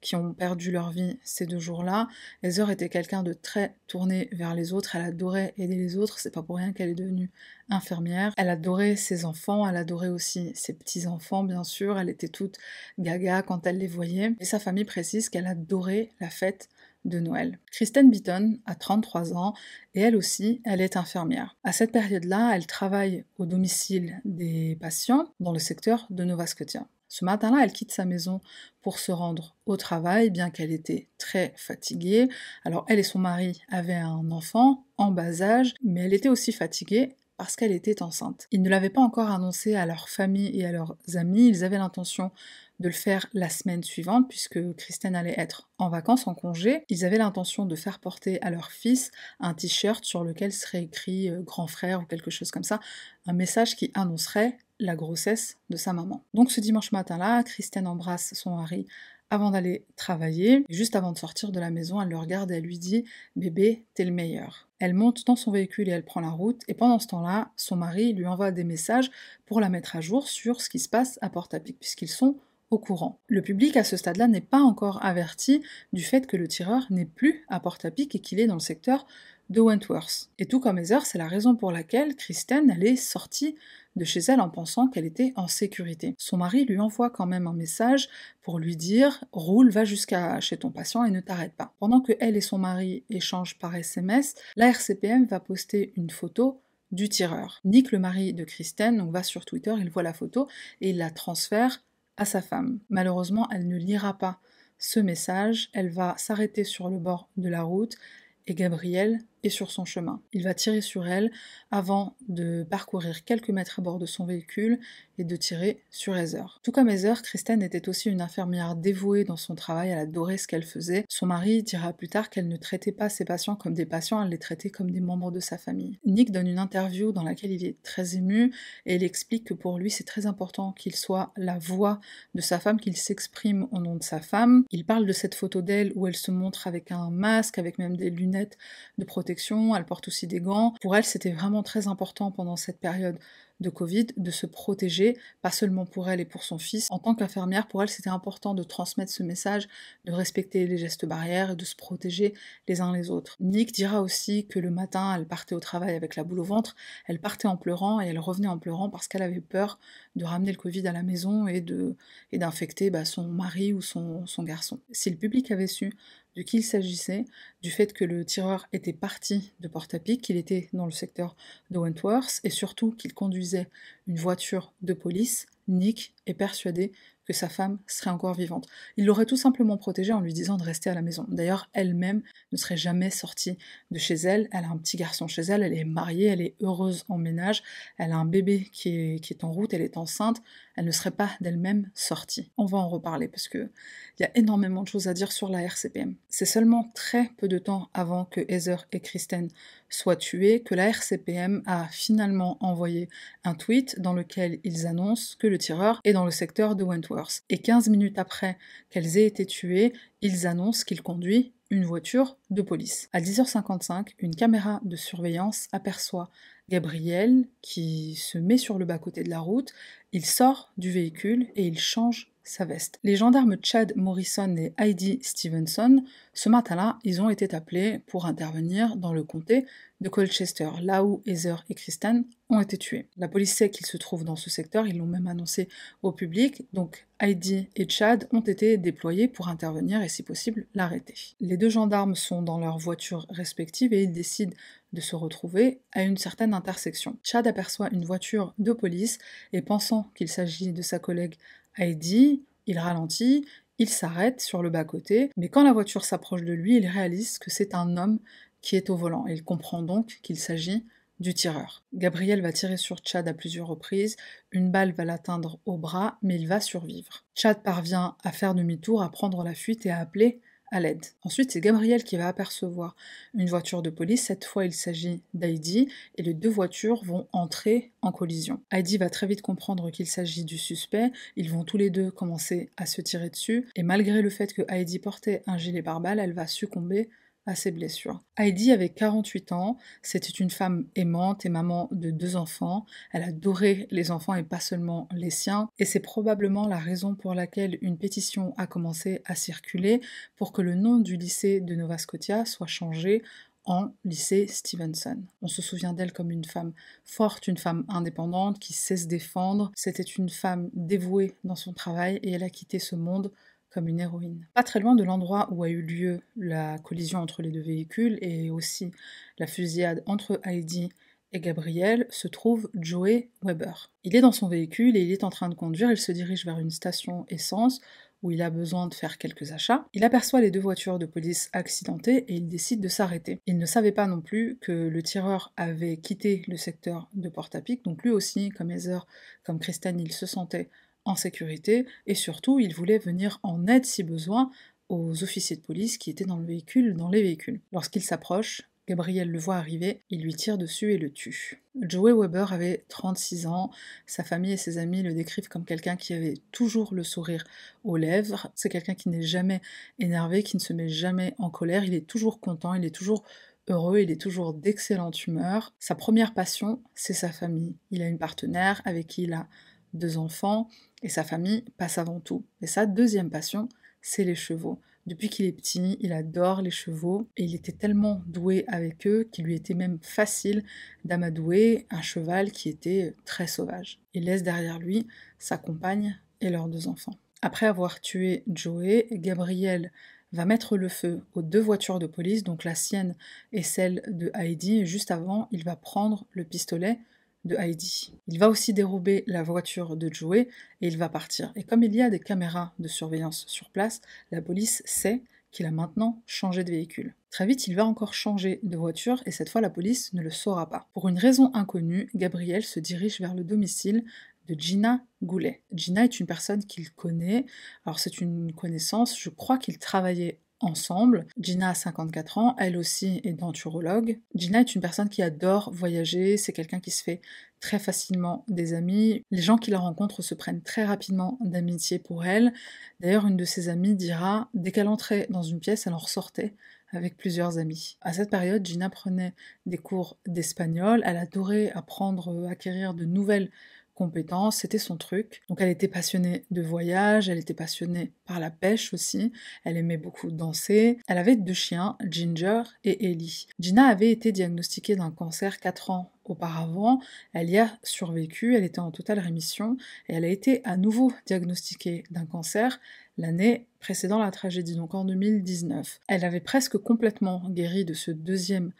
qui ont perdu leur vie ces deux jours-là. Heather était quelqu'un de très tourné vers les autres, elle adorait aider les autres, c'est pas pour rien qu'elle est devenue infirmière. Elle adorait ses enfants, elle adorait aussi ses petits-enfants, bien sûr, elle était toute gaga quand elle les voyait. Et sa famille précise qu'elle adorait la fête de Noël. Kristen Beaton a 33 ans et elle aussi, elle est infirmière. À cette période-là, elle travaille au domicile des patients dans le secteur de Nova Scotia. Ce matin-là, elle quitte sa maison pour se rendre au travail, bien qu'elle était très fatiguée. Alors elle et son mari avaient un enfant en bas âge, mais elle était aussi fatiguée parce qu'elle était enceinte. Ils ne l'avaient pas encore annoncé à leur famille et à leurs amis, ils avaient l'intention de le faire la semaine suivante, puisque Kristen allait être en vacances, en congé. Ils avaient l'intention de faire porter à leur fils un t-shirt sur lequel serait écrit euh, grand frère ou quelque chose comme ça, un message qui annoncerait la grossesse de sa maman. Donc ce dimanche matin-là, Kristen embrasse son mari avant d'aller travailler. juste avant de sortir de la maison, elle le regarde et elle lui dit Bébé, t'es le meilleur. Elle monte dans son véhicule et elle prend la route. Et pendant ce temps-là, son mari lui envoie des messages pour la mettre à jour sur ce qui se passe à Port-à-Pic, puisqu'ils sont au courant. Le public à ce stade-là n'est pas encore averti du fait que le tireur n'est plus à Port-à-Pic et qu'il est dans le secteur de Wentworth. Et tout comme Heather, c'est la raison pour laquelle Kristen, elle est sortie de chez elle en pensant qu'elle était en sécurité. Son mari lui envoie quand même un message pour lui dire roule, va jusqu'à chez ton patient et ne t'arrête pas. Pendant que elle et son mari échangent par SMS, la RCPM va poster une photo du tireur. Nick, le mari de Kristen, va sur Twitter, il voit la photo et il la transfère à sa femme. Malheureusement, elle ne lira pas ce message, elle va s'arrêter sur le bord de la route et Gabriel est sur son chemin. Il va tirer sur elle avant de parcourir quelques mètres à bord de son véhicule et de tirer sur Heather. Tout comme Heather, Kristen était aussi une infirmière dévouée dans son travail, elle adorait ce qu'elle faisait. Son mari dira plus tard qu'elle ne traitait pas ses patients comme des patients, elle les traitait comme des membres de sa famille. Nick donne une interview dans laquelle il est très ému et il explique que pour lui c'est très important qu'il soit la voix de sa femme, qu'il s'exprime au nom de sa femme. Il parle de cette photo d'elle où elle se montre avec un masque, avec même des lunettes de protection, elle porte aussi des gants. Pour elle, c'était vraiment très important pendant cette période de Covid de se protéger, pas seulement pour elle et pour son fils. En tant qu'infirmière, pour elle, c'était important de transmettre ce message, de respecter les gestes barrières et de se protéger les uns les autres. Nick dira aussi que le matin, elle partait au travail avec la boule au ventre, elle partait en pleurant et elle revenait en pleurant parce qu'elle avait peur de ramener le Covid à la maison et et d'infecter bah, son mari ou son, son garçon. Si le public avait su de qui il s'agissait, du fait que le tireur était parti de Port-à-Pic, qu'il était dans le secteur de Wentworth et surtout qu'il conduisait une voiture de police, Nick est persuadé que sa femme serait encore vivante. Il l'aurait tout simplement protégée en lui disant de rester à la maison. D'ailleurs, elle-même ne serait jamais sortie de chez elle. Elle a un petit garçon chez elle, elle est mariée, elle est heureuse en ménage, elle a un bébé qui est, en route, elle est enceinte. Elle ne serait pas d'elle-même sortie. On va en reparler parce que il y a énormément de choses à dire sur la RCPM. C'est seulement très peu de temps avant que Heather et Kristen soient tués que la RCPM a finalement envoyé un tweet dans lequel ils annoncent que le tireur est dans le secteur de Wentworth. Et 15 minutes après qu'elles aient été tuées, ils annoncent qu'il conduit une voiture de police. À 10h55, une caméra de surveillance aperçoit Gabriel qui se met sur le bas-côté de la route, il sort du véhicule et il change sa veste. Les gendarmes Chad Morrison et Heidi Stevenson, ce matin-là, ils ont été appelés pour intervenir dans le comté de Colchester, là où Heather et Kristen ont été tués. La police sait qu'ils se trouvent dans ce secteur, ils l'ont même annoncé au public, donc Heidi et Chad ont été déployés pour intervenir et si possible l'arrêter. Les deux gendarmes sont dans leurs voitures respectives et ils décident de se retrouver à une certaine intersection. Chad aperçoit une voiture de police et pensant qu'il s'agit de sa collègue Heidi, il ralentit, il s'arrête sur le bas-côté, mais quand la voiture s'approche de lui, il réalise que c'est un homme qui est au volant. Il comprend donc qu'il s'agit du tireur. Gabriel va tirer sur Chad à plusieurs reprises, une balle va l'atteindre au bras, mais il va survivre. Chad parvient à faire demi-tour, à prendre la fuite et à appeler l'aide. Ensuite, c'est Gabriel qui va apercevoir une voiture de police. Cette fois, il s'agit d'Heidi et les deux voitures vont entrer en collision. Heidi va très vite comprendre qu'il s'agit du suspect. Ils vont tous les deux commencer à se tirer dessus et malgré le fait que Heidi portait un gilet pare-balles, elle va succomber à ses blessures. Heidi avait 48 ans, c'était une femme aimante et maman de deux enfants, elle adorait les enfants et pas seulement les siens, et c'est probablement la raison pour laquelle une pétition a commencé à circuler pour que le nom du lycée de Nova Scotia soit changé en lycée Stevenson. On se souvient d'elle comme une femme forte, une femme indépendante qui sait se défendre. C'était une femme dévouée dans son travail et elle a quitté ce monde une héroïne. Pas très loin de l'endroit où a eu lieu la collision entre les deux véhicules et aussi la fusillade entre Heidi et Gabriel se trouve Joey Weber. Il est dans son véhicule et il est en train de conduire, il se dirige vers une station essence où il a besoin de faire quelques achats. Il aperçoit les deux voitures de police accidentées et il décide de s'arrêter. Il ne savait pas non plus que le tireur avait quitté le secteur de Port-à-Pic, donc lui aussi, comme Heather, comme Kristen, il se sentait en sécurité, et surtout, il voulait venir en aide si besoin aux officiers de police qui étaient dans le véhicule, dans les véhicules. Lorsqu'il s'approche, Gabriel le voit arriver, il lui tire dessus et le tue. Joey Weber avait 36 ans, sa famille et ses amis le décrivent comme quelqu'un qui avait toujours le sourire aux lèvres, c'est quelqu'un qui n'est jamais énervé, qui ne se met jamais en colère, il est toujours content, il est toujours heureux, il est toujours d'excellente humeur. Sa première passion, c'est sa famille. Il a une partenaire avec qui il a deux enfants, et sa famille passe avant tout. Et sa deuxième passion, c'est les chevaux. Depuis qu'il est petit, il adore les chevaux et il était tellement doué avec eux qu'il lui était même facile d'amadouer un cheval qui était très sauvage. Il laisse derrière lui sa compagne et leurs deux enfants. Après avoir tué Joey, Gabriel va mettre le feu aux deux voitures de police, donc la sienne et celle de Heidi, juste avant, il va prendre le pistolet Heidi. Il va aussi dérober la voiture de Joey et il va partir. Et comme il y a des caméras de surveillance sur place, la police sait qu'il a maintenant changé de véhicule. Très vite, il va encore changer de voiture et cette fois la police ne le saura pas. Pour une raison inconnue, Gabriel se dirige vers le domicile de Gina Goulet. Gina est une personne qu'il connaît, alors c'est une connaissance, je crois qu'ils travaillaient ensemble. Gina a 54 ans, elle aussi est denturologue. Gina est une personne qui adore voyager, c'est quelqu'un qui se fait très facilement des amis. Les gens qui la rencontrent se prennent très rapidement d'amitié pour elle. D'ailleurs, une de ses amies dira, dès qu'elle entrait dans une pièce, elle en ressortait avec plusieurs amis. À cette période, Gina prenait des cours d'espagnol, elle adorait apprendre, acquérir de nouvelles compétences, c'était son truc. Donc elle était passionnée de voyage, elle était passionnée par la pêche aussi, elle aimait beaucoup danser. Elle avait deux chiens, Ginger et Ellie. Gina avait été diagnostiquée d'un cancer 4 ans auparavant, elle y a survécu, elle était en totale rémission et elle a été à nouveau diagnostiquée d'un cancer l'année précédant la tragédie, donc en 2019. Elle avait presque complètement guéri de ce deuxième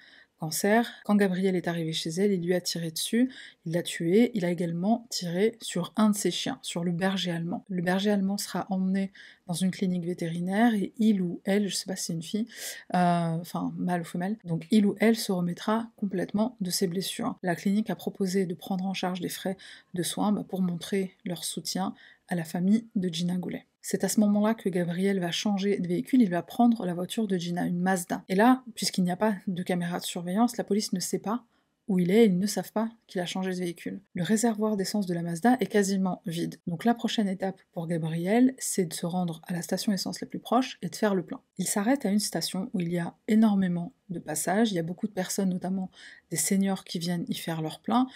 quand Gabriel est arrivé chez elle, il lui a tiré dessus, il l'a tué, il a également tiré sur un de ses chiens, sur le berger allemand. Le berger allemand sera emmené dans une clinique vétérinaire et il ou elle, je sais pas si c'est une fille, euh, enfin mâle ou femelle, donc il ou elle se remettra complètement de ses blessures. La clinique a proposé de prendre en charge les frais de soins bah, pour montrer leur soutien à la famille de Gina Goulet. C'est à ce moment-là que Gabriel va changer de véhicule, il va prendre la voiture de Gina, une Mazda. Et là, puisqu'il n'y a pas de caméra de surveillance, la police ne sait pas où il est, ils ne savent pas qu'il a changé de véhicule. Le réservoir d'essence de la Mazda est quasiment vide. Donc la prochaine étape pour Gabriel, c'est de se rendre à la station essence la plus proche et de faire le plein. Il s'arrête à une station où il y a énormément de passages, il y a beaucoup de personnes, notamment des seniors qui viennent y faire leur plein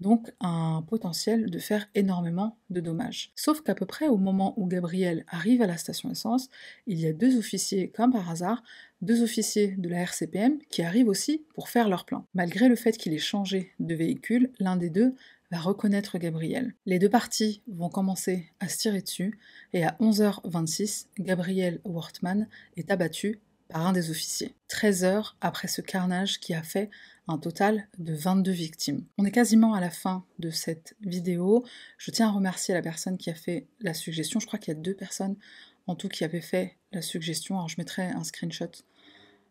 donc un potentiel de faire énormément de dommages. Sauf qu'à peu près au moment où Gabriel arrive à la station essence, il y a deux officiers, comme par hasard, deux officiers de la RCPM qui arrivent aussi pour faire leur plein. Malgré le fait qu'il ait changé de véhicule, l'un des deux va reconnaître Gabriel. Les deux parties vont commencer à se tirer dessus et à 11h26, Gabriel Wortman est abattu par un des officiers. 13 heures après ce carnage qui a fait un total de 22 victimes. On est quasiment à la fin de cette vidéo. Je tiens à remercier la personne qui a fait la suggestion. Je crois qu'il y a deux personnes en tout qui avaient fait la suggestion. Alors je mettrai un screenshot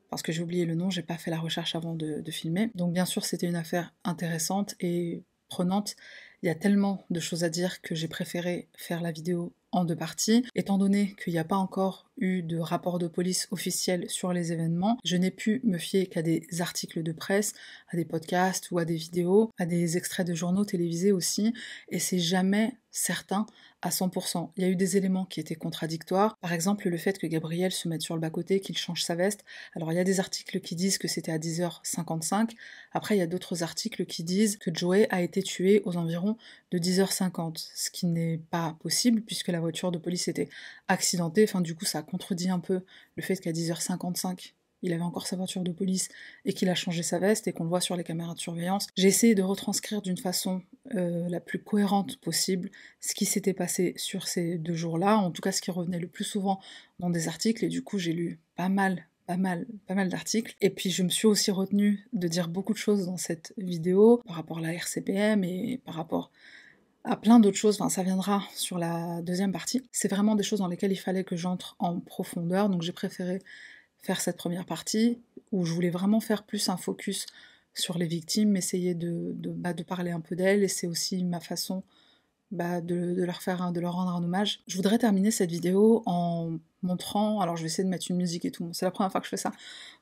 parce que j'ai oublié le nom, j'ai pas fait la recherche avant de, de filmer. Donc bien sûr c'était une affaire intéressante et prenante. Il y a tellement de choses à dire que j'ai préféré faire la vidéo en deux parties. Étant donné qu'il n'y a pas encore eu de rapport de police officiel sur les événements, je n'ai pu me fier qu'à des articles de presse, à des podcasts ou à des vidéos, à des extraits de journaux télévisés aussi, et c'est jamais certain à 100%. Il y a eu des éléments qui étaient contradictoires. Par exemple, le fait que Gabriel se mette sur le bas-côté, qu'il change sa veste. Alors, il y a des articles qui disent que c'était à 10h55. Après, il y a d'autres articles qui disent que Joey a été tué aux environs de 10h50. Ce qui n'est pas possible puisque la voiture de police était accidentée. Enfin, du coup, ça contredit un peu le fait qu'à 10h55, il avait encore sa voiture de police et qu'il a changé sa veste et qu'on le voit sur les caméras de surveillance. J'ai essayé de retranscrire d'une façon euh, la plus cohérente possible ce qui s'était passé sur ces deux jours-là, en tout cas ce qui revenait le plus souvent dans des articles, et du coup j'ai lu pas mal pas mal, pas mal d'articles. Et puis je me suis aussi retenue de dire beaucoup de choses dans cette vidéo par rapport à la RCPM et par rapport à plein d'autres choses, enfin ça viendra sur la deuxième partie. C'est vraiment des choses dans lesquelles il fallait que j'entre en profondeur, donc j'ai préféré faire cette première partie où je voulais vraiment faire plus un focus sur les victimes, essayer de, bah, de parler un peu d'elles, et c'est aussi ma façon bah, de, leur faire, rendre un hommage. Je voudrais terminer cette vidéo en montrant, alors je vais essayer de mettre une musique et tout, c'est la première fois que je fais ça,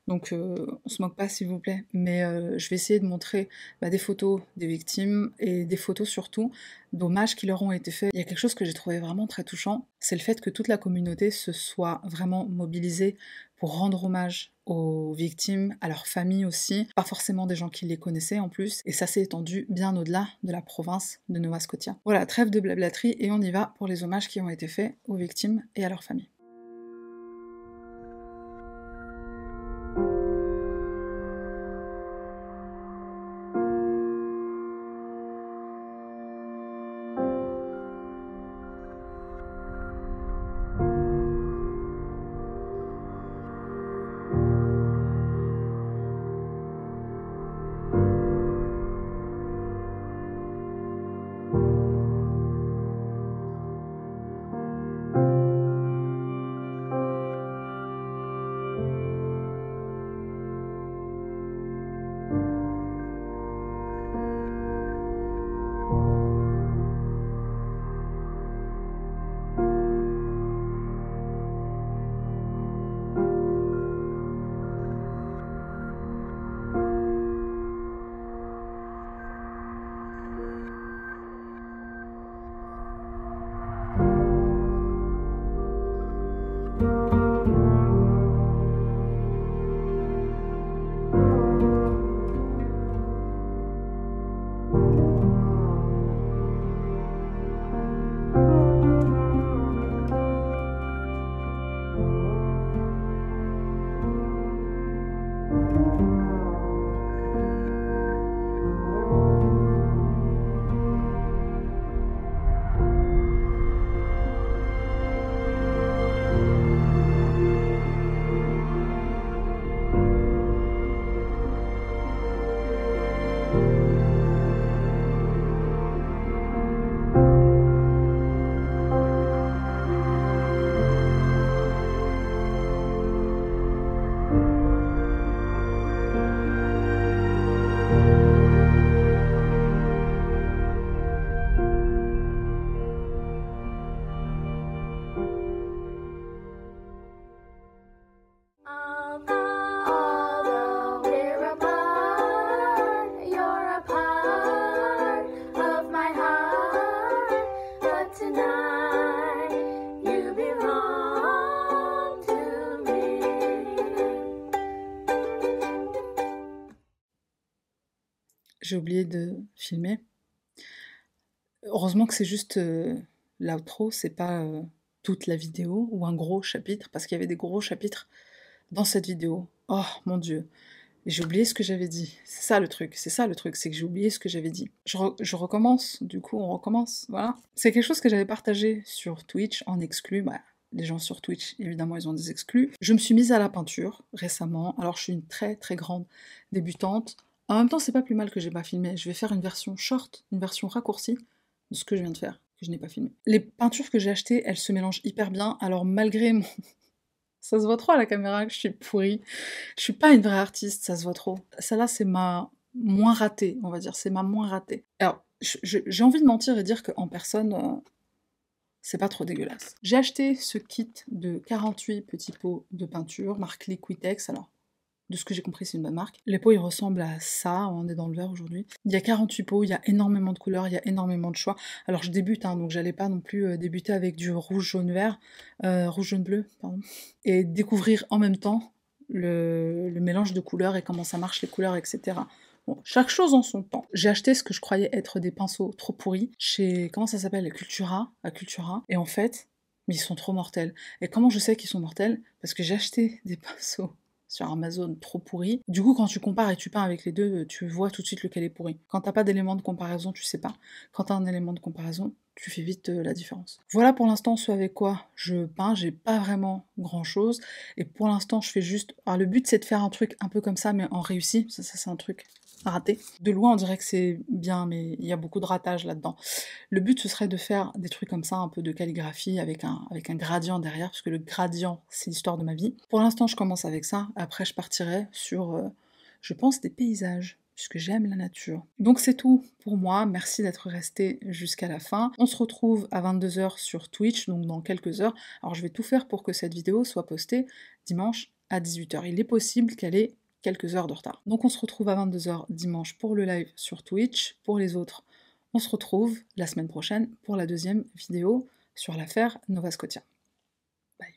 donc euh, on se moque pas s'il vous plaît, mais euh, je vais essayer de montrer bah, des photos des victimes et des photos surtout d'hommages qui leur ont été faits. Il y a quelque chose que j'ai trouvé vraiment très touchant, c'est le fait que toute la communauté se soit vraiment mobilisée pour rendre hommage aux victimes, à leurs familles aussi, pas forcément des gens qui les connaissaient en plus, et ça s'est étendu bien au-delà de la province de Nova Scotia. Voilà, trêve de blablaterie et on y va pour les hommages qui ont été faits aux victimes et à leurs familles. J'ai oublié de filmer. Heureusement que c'est juste euh, l'outro, c'est pas euh, toute la vidéo ou un gros chapitre, parce qu'il y avait des gros chapitres dans cette vidéo. Oh mon dieu, j'ai oublié ce que j'avais dit. C'est ça le truc, c'est ça le truc, c'est que j'ai oublié ce que j'avais dit. Je, je, recommence, du coup on recommence, voilà. C'est quelque chose que j'avais partagé sur Twitch en exclu, bah, les gens sur Twitch, évidemment, ils ont des exclus. Je me suis mise à la peinture récemment. Alors, je suis une très très grande débutante. En même temps, c'est pas plus mal que j'ai pas filmé. Je vais faire une version short, une version raccourcie de ce que je viens de faire, que je n'ai pas filmé. Les peintures que j'ai achetées, elles se mélangent hyper bien. Alors, malgré mon. ça se voit trop à la caméra je suis pourrie. Je suis pas une vraie artiste, ça se voit trop. Celle-là, c'est ma moins ratée, on va dire. C'est ma moins ratée. Alors, j'ai envie de mentir et dire qu'en personne, euh, c'est pas trop dégueulasse. J'ai acheté ce kit de 48 petits pots de peinture, marque Liquitex, alors de ce que j'ai compris, c'est une bonne marque. Les pots, ils ressemblent à ça, on est dans le vert aujourd'hui. Il y a 48 pots, il y a énormément de couleurs, il y a énormément de choix. Alors je débute, hein, donc j'allais pas non plus euh, débuter avec du rouge, jaune, vert, euh, rouge, jaune, bleu, pardon, et découvrir en même temps le, mélange de couleurs et comment ça marche les couleurs, etc. Bon, chaque chose en son temps. J'ai acheté ce que je croyais être des pinceaux trop pourris chez, comment ça s'appelle, Cultura, à Cultura. Et en fait, ils sont trop mortels. Et comment je sais qu'ils sont mortels? Parce que j'ai acheté des pinceaux sur Amazon trop pourris. Du coup, quand tu compares et tu peins avec les deux, tu vois tout de suite lequel est pourri. Quand t'as pas d'élément de comparaison, tu sais pas. Quand t'as un élément de comparaison, tu fais vite euh, la différence. Voilà pour l'instant ce avec quoi je peins, j'ai pas vraiment grand chose, et pour l'instant je fais juste... Alors le but c'est de faire un truc un peu comme ça, mais en réussi, ça c'est un truc raté. De loin, on dirait que c'est bien, mais il y a beaucoup de ratage là-dedans. Le but, ce serait de faire des trucs comme ça, un peu de calligraphie, avec un, avec un gradient derrière, parce que le gradient, c'est l'histoire de ma vie. Pour l'instant, je commence avec ça. Après, je partirai sur, euh, je pense, des paysages puisque j'aime la nature. Donc c'est tout pour moi, merci d'être resté jusqu'à la fin. On se retrouve à 22h sur Twitch, donc dans quelques heures. Alors je vais tout faire pour que cette vidéo soit postée dimanche à 18h. Il est possible qu'elle ait quelques heures de retard. Donc on se retrouve à 22h dimanche pour le live sur Twitch. Pour les autres, on se retrouve la semaine prochaine pour la deuxième vidéo sur l'affaire Nova Scotia. Bye.